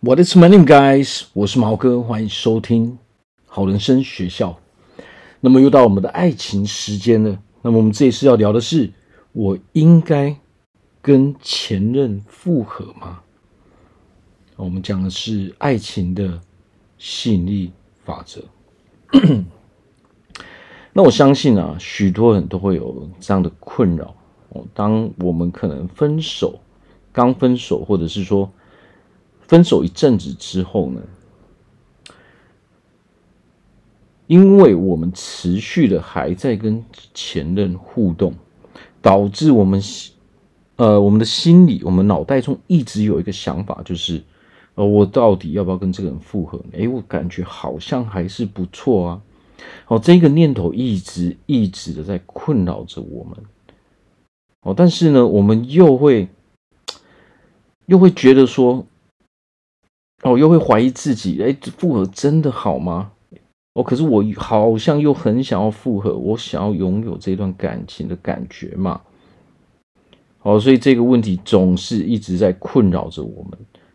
What is my name, guys？我是毛哥，欢迎收听好人生学校。那么又到我们的爱情时间了。那么我们这一次要聊的是，我应该跟前任复合吗？我们讲的是爱情的吸引力法则。那我相信啊，许多人都会有这样的困扰哦。当我们可能分手，刚分手，或者是说分手一阵子之后呢，因为我们持续的还在跟前任互动，导致我们呃我们的心里，我们脑袋中一直有一个想法，就是呃我到底要不要跟这个人复合？诶，我感觉好像还是不错啊。哦，这个念头一直一直的在困扰着我们。哦，但是呢，我们又会又会觉得说，哦，又会怀疑自己，哎，复合真的好吗？哦，可是我好像又很想要复合，我想要拥有这段感情的感觉嘛。哦，所以这个问题总是一直在困扰着我们。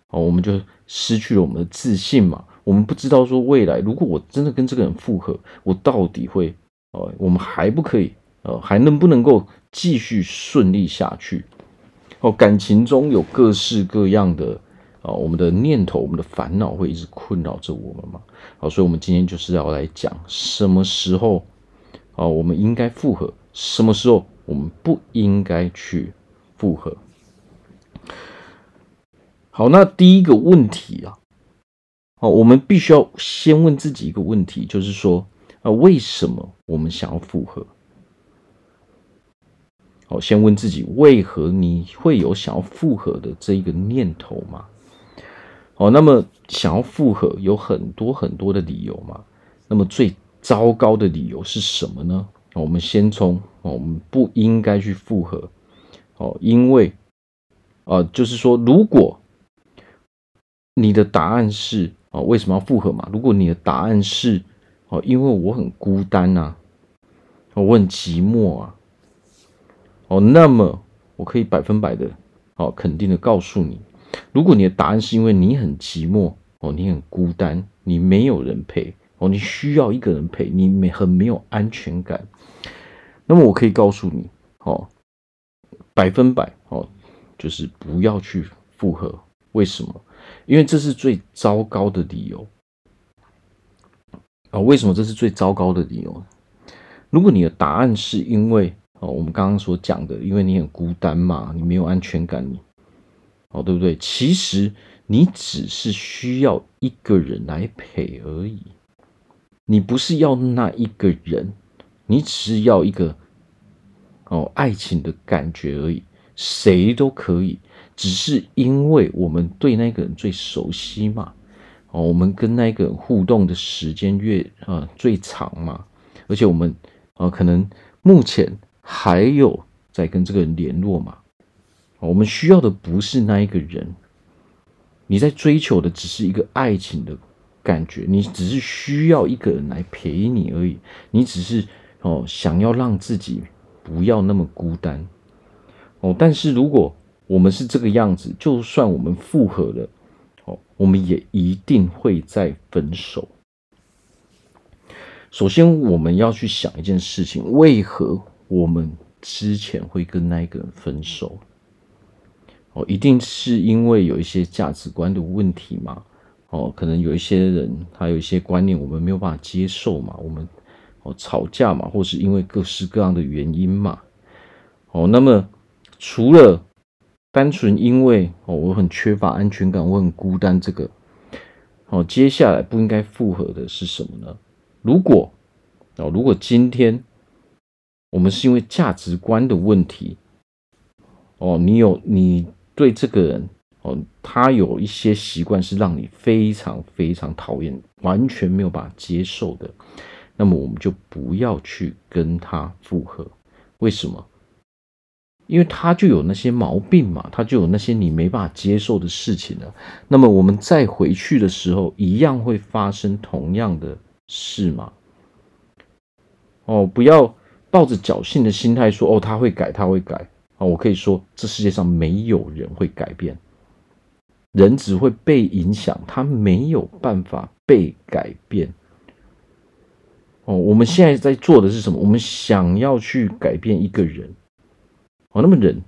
哦，我们就失去了我们的自信嘛。我们不知道说未来，如果我真的跟这个人复合，我到底会，呃，我们还不可以，呃，还能不能够继续顺利下去？哦，感情中有各式各样的，啊，我们的念头、我们的烦恼会一直困扰着我们嘛。好，所以我们今天就是要来讲什么时候，啊，我们应该复合，什么时候我们不应该去复合。好，那第一个问题啊。哦，我们必须要先问自己一个问题，就是说，啊，为什么我们想要复合？好，先问自己，为何你会有想要复合的这一个念头吗？好，那么想要复合有很多很多的理由嘛。那么最糟糕的理由是什么呢？我们先从哦我们不应该去复合。哦，因为，啊，就是说，如果你的答案是。哦，为什么要复合嘛？如果你的答案是哦，因为我很孤单呐，我很寂寞啊，哦，那么我可以百分百的哦，肯定的告诉你，如果你的答案是因为你很寂寞哦，你很孤单，你没有人陪哦，你需要一个人陪，你没很没有安全感，那么我可以告诉你哦，百分百哦，就是不要去复合，为什么？因为这是最糟糕的理由啊！为什么这是最糟糕的理由？如果你的答案是因为哦，我们刚刚所讲的，因为你很孤单嘛，你没有安全感，你哦，对不对？其实你只是需要一个人来陪而已，你不是要那一个人，你只是要一个哦爱情的感觉而已，谁都可以。只是因为我们对那个人最熟悉嘛，哦，我们跟那个人互动的时间越啊、呃、最长嘛，而且我们啊、呃、可能目前还有在跟这个人联络嘛，我们需要的不是那一个人，你在追求的只是一个爱情的感觉，你只是需要一个人来陪你而已，你只是哦想要让自己不要那么孤单，哦，但是如果我们是这个样子，就算我们复合了，哦，我们也一定会再分手。首先，我们要去想一件事情：为何我们之前会跟那个人分手？哦，一定是因为有一些价值观的问题嘛？哦，可能有一些人他有一些观念我们没有办法接受嘛？我们哦吵架嘛，或是因为各式各样的原因嘛？哦，那么除了单纯因为哦，我很缺乏安全感，我很孤单。这个哦，接下来不应该复合的是什么呢？如果哦，如果今天我们是因为价值观的问题哦，你有你对这个人哦，他有一些习惯是让你非常非常讨厌，完全没有办法接受的，那么我们就不要去跟他复合。为什么？因为他就有那些毛病嘛，他就有那些你没办法接受的事情了。那么我们再回去的时候，一样会发生同样的事嘛？哦，不要抱着侥幸的心态说：“哦，他会改，他会改。”我可以说，这世界上没有人会改变。人只会被影响，他没有办法被改变。哦，我们现在在做的是什么？我们想要去改变一个人。哦，那么人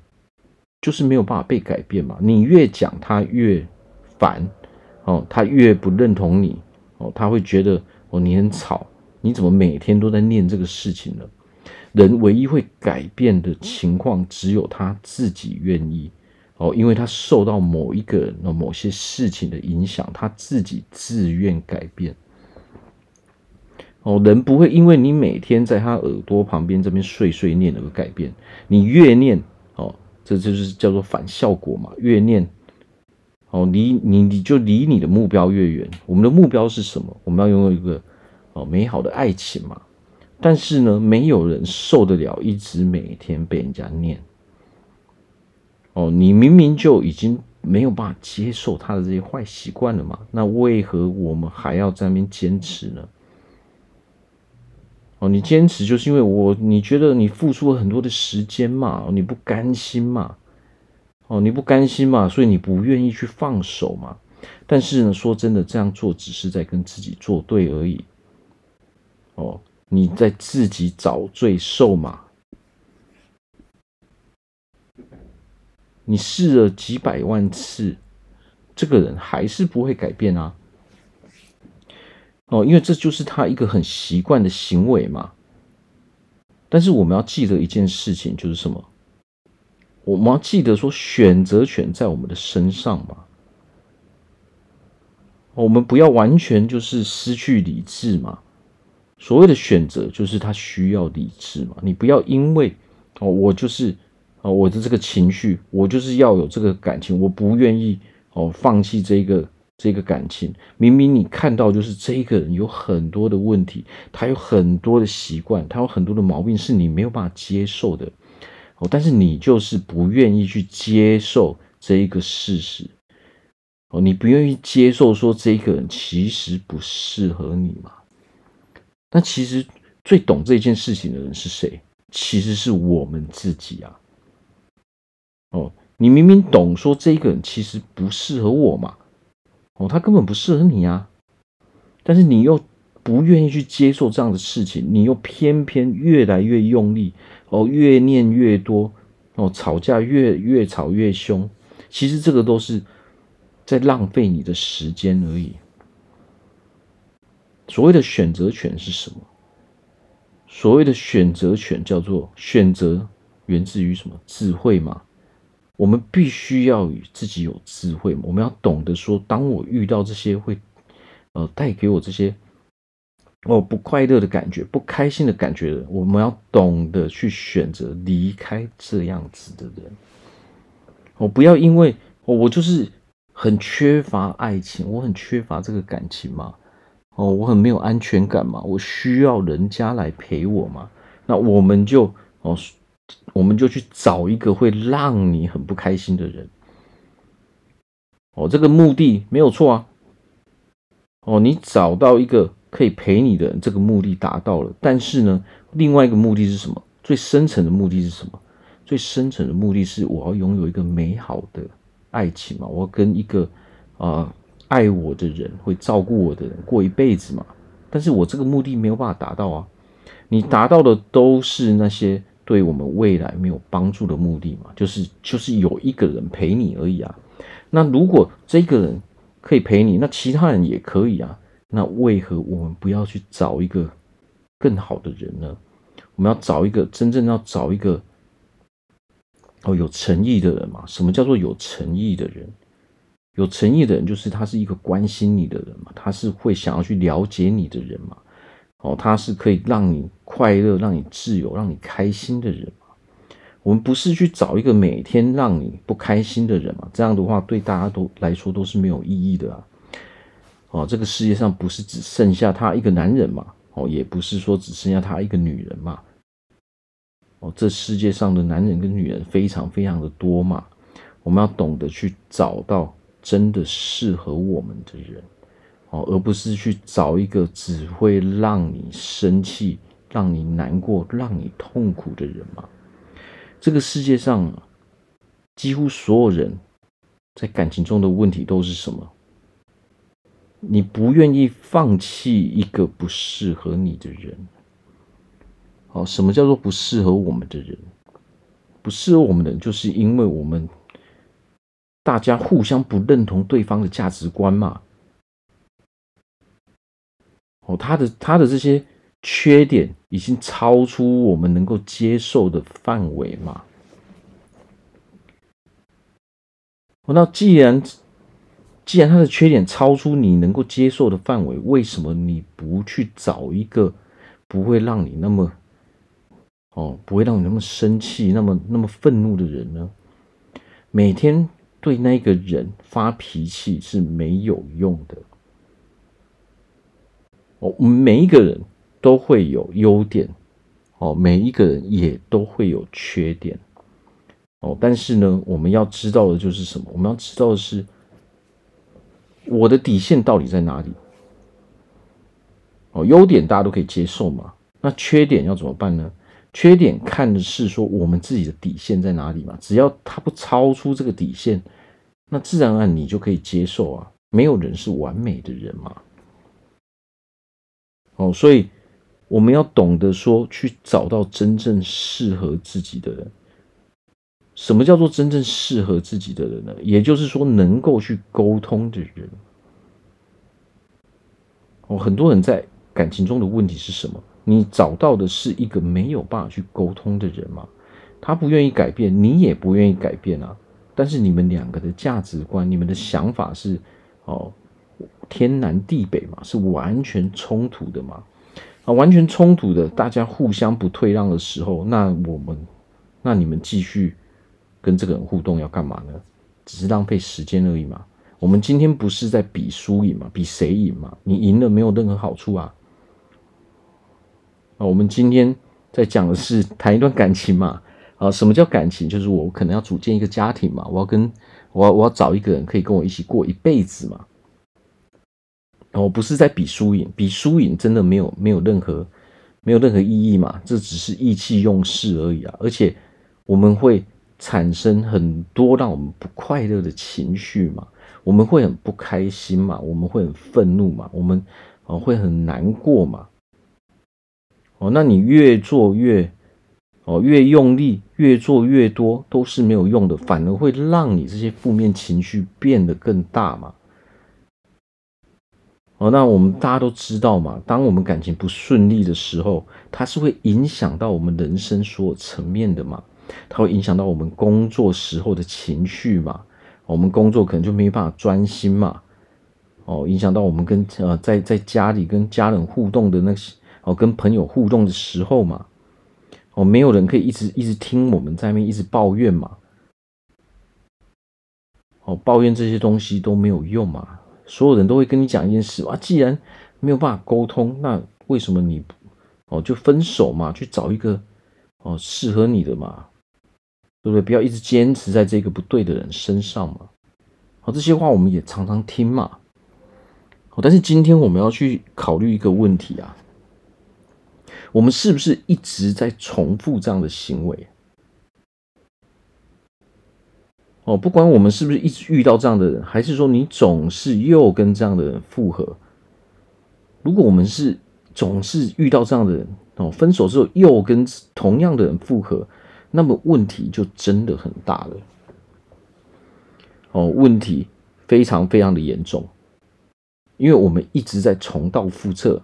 就是没有办法被改变嘛。你越讲他越烦，哦，他越不认同你，哦，他会觉得哦你很吵，你怎么每天都在念这个事情呢？人唯一会改变的情况，只有他自己愿意。哦，因为他受到某一个人的某些事情的影响，他自己自愿改变。哦，人不会因为你每天在他耳朵旁边这边碎碎念而改变。你越念，哦，这就是叫做反效果嘛。越念，哦，离你你就离你的目标越远。我们的目标是什么？我们要拥有一个哦美好的爱情嘛。但是呢，没有人受得了一直每天被人家念。哦，你明明就已经没有办法接受他的这些坏习惯了嘛？那为何我们还要在那边坚持呢？哦，你坚持就是因为我，你觉得你付出了很多的时间嘛，你不甘心嘛？哦，你不甘心嘛，所以你不愿意去放手嘛？但是呢，说真的，这样做只是在跟自己作对而已。哦，你在自己找罪受嘛？你试了几百万次，这个人还是不会改变啊！哦，因为这就是他一个很习惯的行为嘛。但是我们要记得一件事情，就是什么？我们要记得说，选择权在我们的身上嘛。我们不要完全就是失去理智嘛。所谓的选择，就是他需要理智嘛。你不要因为哦，我就是。哦，我的这个情绪，我就是要有这个感情，我不愿意哦放弃这个这个感情。明明你看到就是这一个人有很多的问题，他有很多的习惯，他有很多的毛病，是你没有办法接受的。哦，但是你就是不愿意去接受这一个事实。哦，你不愿意接受说这个人其实不适合你嘛？那其实最懂这件事情的人是谁？其实是我们自己啊。哦，你明明懂说这个人其实不适合我嘛，哦，他根本不适合你啊，但是你又不愿意去接受这样的事情，你又偏偏越来越用力，哦，越念越多，哦，吵架越越吵越凶，其实这个都是在浪费你的时间而已。所谓的选择权是什么？所谓的选择权叫做选择源自于什么？智慧嘛。我们必须要与自己有智慧，我们要懂得说，当我遇到这些会，呃，带给我这些，哦，不快乐的感觉、不开心的感觉的，我们要懂得去选择离开这样子的人。我不要因为，我就是很缺乏爱情，我很缺乏这个感情嘛，哦，我很没有安全感嘛，我需要人家来陪我嘛，那我们就哦。我们就去找一个会让你很不开心的人，哦，这个目的没有错啊，哦，你找到一个可以陪你的人，这个目的达到了。但是呢，另外一个目的是什么？最深层的目的是什么？最深层的目的是我要拥有一个美好的爱情嘛，我要跟一个啊、呃、爱我的人，会照顾我的人过一辈子嘛。但是我这个目的没有办法达到啊，你达到的都是那些。对我们未来没有帮助的目的嘛，就是就是有一个人陪你而已啊。那如果这个人可以陪你，那其他人也可以啊。那为何我们不要去找一个更好的人呢？我们要找一个真正要找一个哦有诚意的人嘛。什么叫做有诚意的人？有诚意的人就是他是一个关心你的人嘛，他是会想要去了解你的人嘛。哦，他是可以让你快乐、让你自由、让你开心的人嘛。我们不是去找一个每天让你不开心的人嘛？这样的话，对大家都来说都是没有意义的啊。哦，这个世界上不是只剩下他一个男人嘛？哦，也不是说只剩下他一个女人嘛？哦，这世界上的男人跟女人非常非常的多嘛。我们要懂得去找到真的适合我们的人。哦而不是去找一个只会让你生气、让你难过、让你痛苦的人嘛。这个世界上几乎所有人在感情中的问题都是什么？你不愿意放弃一个不适合你的人。好，什么叫做不适合我们的人？不适合我们的人，就是因为我们大家互相不认同对方的价值观嘛。哦，他的他的这些缺点已经超出我们能够接受的范围嘛。哦那既然既然他的缺点超出你能够接受的范围，为什么你不去找一个不会让你那么哦，不会让你那么生气、那么那么愤怒的人呢？每天对那个人发脾气是没有用的。哦，每一个人都会有优点，哦，每一个人也都会有缺点。哦，但是呢，我们要知道的就是什么？我们要知道的是，我的底线到底在哪里？哦，优点大家都可以接受嘛，那缺点要怎么办呢？缺点看的是说我们自己的底线在哪里嘛，只要它不超出这个底线，那自然而然你就可以接受啊。没有人是完美的人嘛。哦，所以我们要懂得说，去找到真正适合自己的人。什么叫做真正适合自己的人呢？也就是说，能够去沟通的人。哦，很多人在感情中的问题是什么？你找到的是一个没有办法去沟通的人吗？他不愿意改变，你也不愿意改变啊。但是你们两个的价值观、你们的想法是哦，天南地北嘛，是完全冲突的嘛。啊，完全冲突的，大家互相不退让的时候，那我们，那你们继续。跟这个人互动要干嘛呢？只是浪费时间而已嘛。我们今天不是在比输赢嘛，比谁赢嘛？你赢了没有任何好处啊。啊，我们今天在讲的是谈一段感情嘛。啊，什么叫感情？就是我可能要组建一个家庭嘛，我要跟我要我要找一个人可以跟我一起过一辈子嘛。我不是在比输赢，比输赢真的没有没有任何没有任何意义嘛。这只是意气用事而已啊。而且我们会。产生很多让我们不快乐的情绪嘛，我们会很不开心嘛，我们会很愤怒嘛，我们哦会很难过嘛。哦，那你越做越哦越用力，越做越多都是没有用的，反而会让你这些负面情绪变得更大嘛。哦，那我们大家都知道嘛，当我们感情不顺利的时候，它是会影响到我们人生所有层面的嘛。它会影响到我们工作时候的情绪嘛？我们工作可能就没办法专心嘛？哦，影响到我们跟呃在在家里跟家人互动的那些哦，跟朋友互动的时候嘛？哦，没有人可以一直一直听我们在那边一直抱怨嘛？哦，抱怨这些东西都没有用嘛？所有人都会跟你讲一件事啊，既然没有办法沟通，那为什么你哦就分手嘛？去找一个哦适合你的嘛？对不对？不要一直坚持在这个不对的人身上嘛。好，这些话我们也常常听嘛。好，但是今天我们要去考虑一个问题啊，我们是不是一直在重复这样的行为？哦，不管我们是不是一直遇到这样的人，还是说你总是又跟这样的人复合？如果我们是总是遇到这样的人，哦，分手之后又跟同样的人复合。那么问题就真的很大了，哦，问题非常非常的严重，因为我们一直在重蹈覆辙，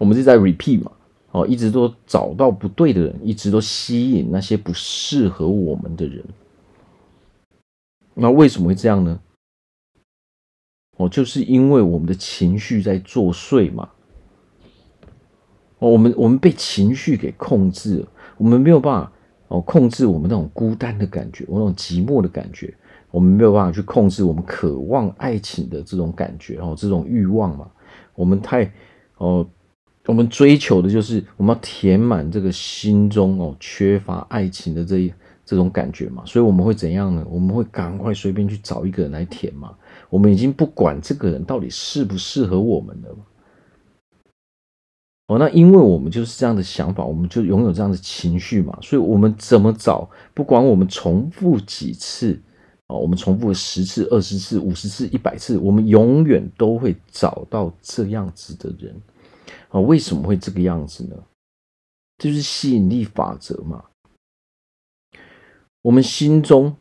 我们是在 repeat 嘛，哦，一直都找到不对的人，一直都吸引那些不适合我们的人，那为什么会这样呢？哦，就是因为我们的情绪在作祟嘛，哦，我们我们被情绪给控制了。我们没有办法哦控制我们那种孤单的感觉，我那种寂寞的感觉，我们没有办法去控制我们渴望爱情的这种感觉哦，这种欲望嘛，我们太哦，我们追求的就是我们要填满这个心中哦缺乏爱情的这一这种感觉嘛，所以我们会怎样呢？我们会赶快随便去找一个人来填嘛，我们已经不管这个人到底适不适合我们了。哦，那因为我们就是这样的想法，我们就拥有这样的情绪嘛，所以我们怎么找，不管我们重复几次哦，我们重复了十次、二十次、五十次、一百次，我们永远都会找到这样子的人。啊，为什么会这个样子呢？这就是吸引力法则嘛。我们心中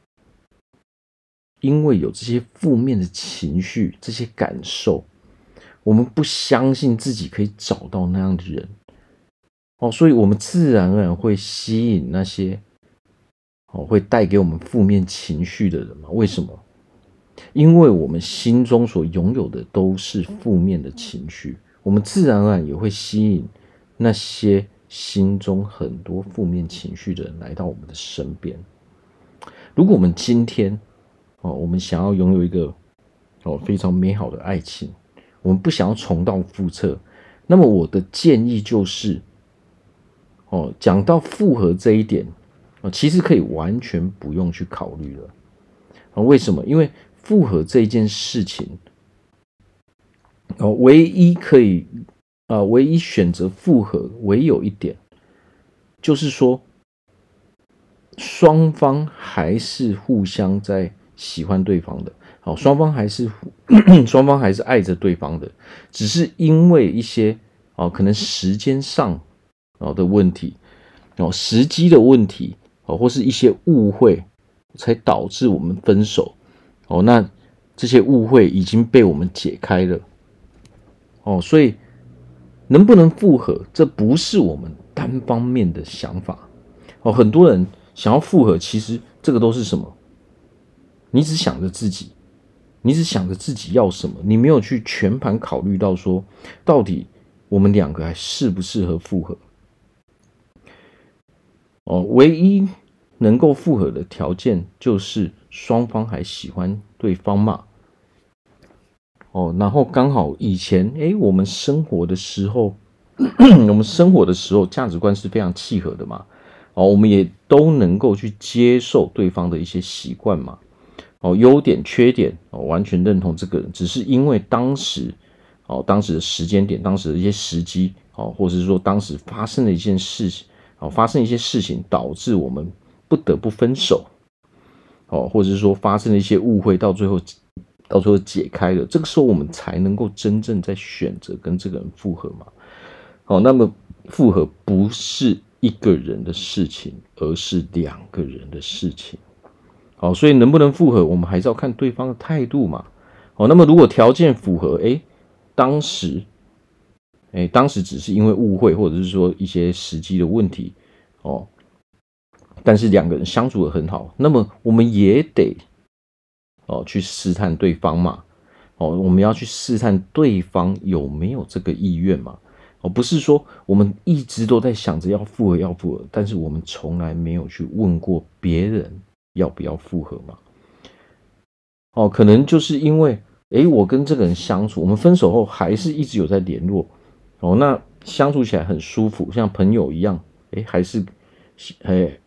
因为有这些负面的情绪、这些感受，我们不相信自己可以找到那样的人。哦，所以我们自然而然会吸引那些。哦，会带给我们负面情绪的人吗？为什么？因为我们心中所拥有的都是负面的情绪，我们自然而然也会吸引那些心中很多负面情绪的人来到我们的身边。如果我们今天哦，我们想要拥有一个哦非常美好的爱情，我们不想要重蹈覆辙，那么我的建议就是哦，讲到复合这一点。其实可以完全不用去考虑了啊？为什么？因为复合这件事情，哦，唯一可以啊，唯一选择复合，唯有一点，就是说，双方还是互相在喜欢对方的，好，双方还是 双方还是爱着对方的，只是因为一些啊，可能时间上啊的问题，哦，时机的问题。哦，或是一些误会，才导致我们分手。哦，那这些误会已经被我们解开了。哦，所以能不能复合，这不是我们单方面的想法。哦，很多人想要复合，其实这个都是什么？你只想着自己，你只想着自己要什么，你没有去全盘考虑到说，到底我们两个还适不适合复合。哦，唯一能够复合的条件就是双方还喜欢对方嘛。哦，然后刚好以前诶，我们生活的时候，我们生活的时候价值观是非常契合的嘛。哦，我们也都能够去接受对方的一些习惯嘛。哦，优点缺点哦，完全认同这个人，只是因为当时哦，当时的时间点，当时的一些时机哦，或者是说当时发生的一件事情。哦，发生一些事情导致我们不得不分手，哦，或者是说发生了一些误会，到最后到时候解开了，这个时候我们才能够真正在选择跟这个人复合嘛。好，那么复合不是一个人的事情，而是两个人的事情。好，所以能不能复合，我们还是要看对方的态度嘛。好，那么如果条件符合，诶，当时。哎，当时只是因为误会，或者是说一些时机的问题，哦，但是两个人相处的很好，那么我们也得哦去试探对方嘛，哦，我们要去试探对方有没有这个意愿嘛，哦，不是说我们一直都在想着要复合要复合，但是我们从来没有去问过别人要不要复合嘛，哦，可能就是因为哎，我跟这个人相处，我们分手后还是一直有在联络。哦，那相处起来很舒服，像朋友一样，哎，还是，哎，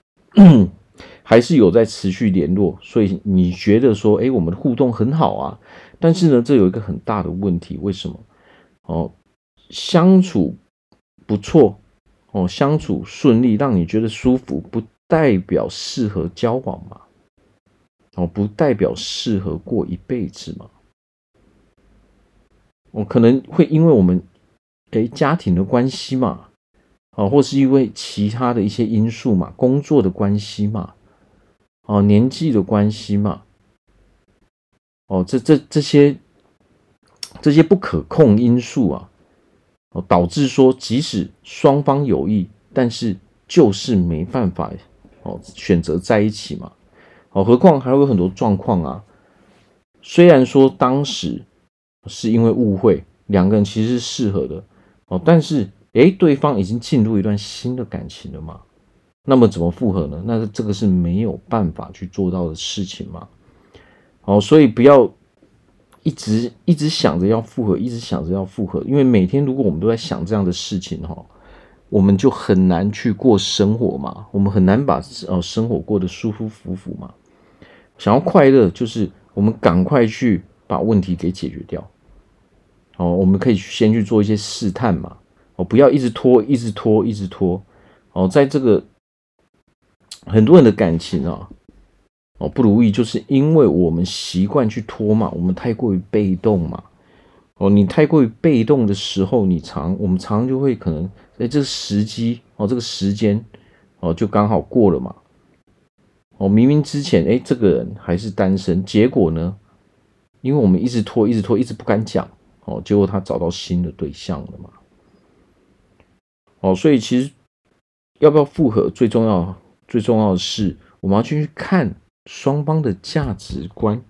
还是有在持续联络，所以你觉得说，哎，我们的互动很好啊。但是呢，这有一个很大的问题，为什么？哦，相处不错，哦，相处顺利，让你觉得舒服，不代表适合交往嘛？哦，不代表适合过一辈子嘛？哦，可能会因为我们。哎，家庭的关系嘛，啊，或是因为其他的一些因素嘛，工作的关系嘛，哦，年纪的关系嘛，哦，这这这些这些不可控因素啊，哦，导致说即使双方有意，但是就是没办法哦选择在一起嘛，哦，何况还有很多状况啊，虽然说当时是因为误会，两个人其实是适合的。哦，但是，诶，对方已经进入一段新的感情了嘛？那么怎么复合呢？那这个是没有办法去做到的事情嘛？哦，所以不要一直一直想着要复合，一直想着要复合，因为每天如果我们都在想这样的事情哈，我们就很难去过生活嘛，我们很难把呃生活过得舒舒服服嘛。想要快乐，就是我们赶快去把问题给解决掉。哦，我们可以先去做一些试探嘛，哦，不要一直拖，一直拖，一直拖。哦，在这个很多人的感情啊，哦，不如意就是因为我们习惯去拖嘛，我们太过于被动嘛。哦，你太过于被动的时候，你常我们常就会可能在这个时机哦，这个时间哦，就刚好过了嘛。哦，明明之前哎，这个人还是单身，结果呢，因为我们一直拖，一直拖，一直不敢讲哦，结果他找到新的对象了嘛。哦，所以其实要不要复合，最重要，最重要的是我们要去看双方的价值观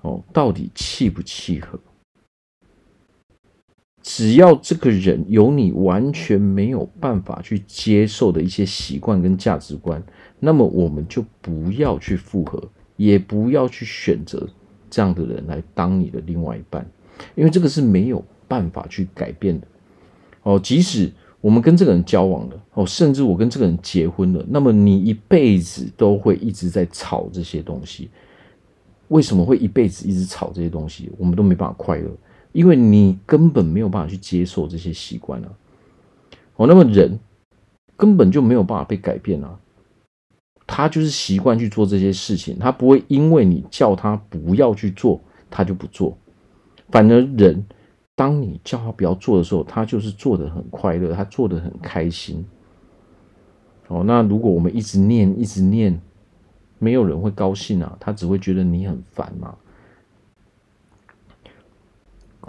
哦，到底契不契合。只要这个人有你完全没有办法去接受的一些习惯跟价值观，那么我们就不要去复合，也不要去选择这样的人来当你的另外一半，因为这个是没有办法去改变的。哦，即使我们跟这个人交往了，哦，甚至我跟这个人结婚了，那么你一辈子都会一直在吵这些东西。为什么会一辈子一直吵这些东西？我们都没办法快乐。因为你根本没有办法去接受这些习惯啊，哦，那么人根本就没有办法被改变啊，他就是习惯去做这些事情，他不会因为你叫他不要去做，他就不做，反而人当你叫他不要做的时候，他就是做的很快乐，他做的很开心。哦，那如果我们一直念，一直念，没有人会高兴啊，他只会觉得你很烦嘛。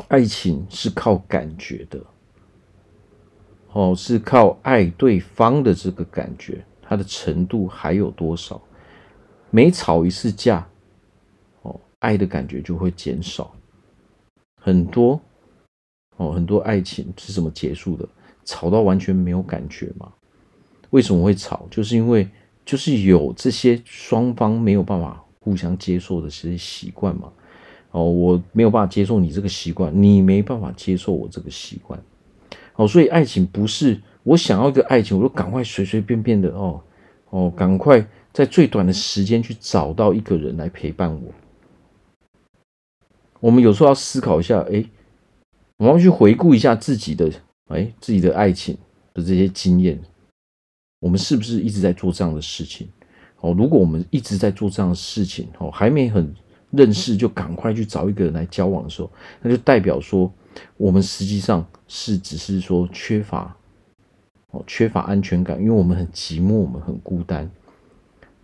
爱情是靠感觉的，哦，是靠爱对方的这个感觉，它的程度还有多少？每吵一次架，哦，爱的感觉就会减少很多。哦，很多爱情是怎么结束的？吵到完全没有感觉吗？为什么会吵？就是因为就是有这些双方没有办法互相接受的这些习惯嘛。哦，我没有办法接受你这个习惯，你没办法接受我这个习惯。哦，所以爱情不是我想要一个爱情，我就赶快随随便便的哦哦，赶快在最短的时间去找到一个人来陪伴我。我们有时候要思考一下，哎，我们要去回顾一下自己的哎自己的爱情的这些经验，我们是不是一直在做这样的事情？哦，如果我们一直在做这样的事情，哦，还没很。认识就赶快去找一个人来交往的时候，那就代表说我们实际上是只是说缺乏哦，缺乏安全感，因为我们很寂寞，我们很孤单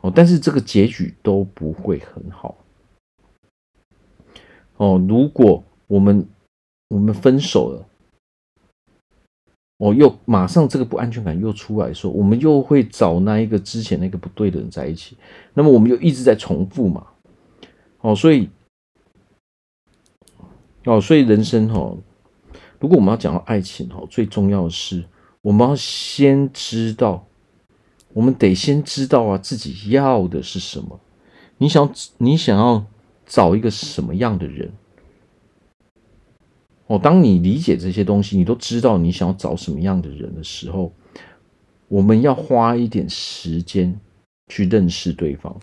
哦。但是这个结局都不会很好哦。如果我们我们分手了哦，又马上这个不安全感又出来说，我们又会找那一个之前那个不对的人在一起，那么我们就一直在重复嘛。哦，所以，哦，所以人生哈，如果我们要讲到爱情哈，最重要的是我们要先知道，我们得先知道啊，自己要的是什么。你想，你想要找一个什么样的人？哦，当你理解这些东西，你都知道你想要找什么样的人的时候，我们要花一点时间去认识对方。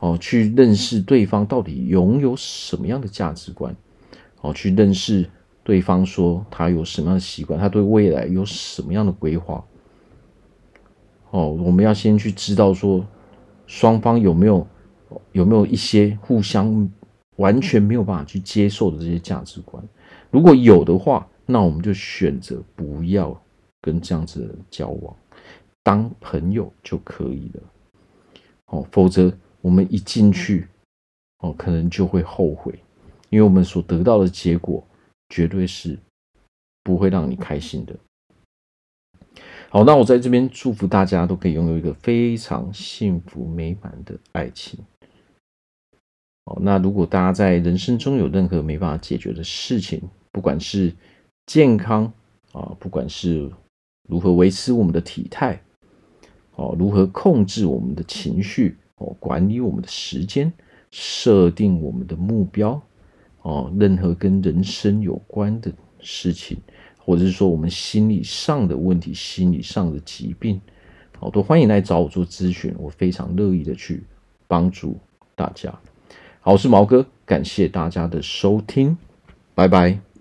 哦，去认识对方到底拥有什么样的价值观，哦，去认识对方说他有什么样的习惯，他对未来有什么样的规划。哦，我们要先去知道说双方有没有有没有一些互相完全没有办法去接受的这些价值观。如果有的话，那我们就选择不要跟这样子的人交往，当朋友就可以了。哦，否则。我们一进去，哦，可能就会后悔，因为我们所得到的结果绝对是不会让你开心的。好，那我在这边祝福大家都可以拥有一个非常幸福美满的爱情。哦，那如果大家在人生中有任何没办法解决的事情，不管是健康啊，不管是如何维持我们的体态，哦，如何控制我们的情绪。哦管理我们的时间，设定我们的目标，哦，任何跟人生有关的事情，或者是说我们心理上的问题、心理上的疾病，好，都欢迎来找我做咨询，我非常乐意的去帮助大家。好，我是毛哥，感谢大家的收听，拜拜。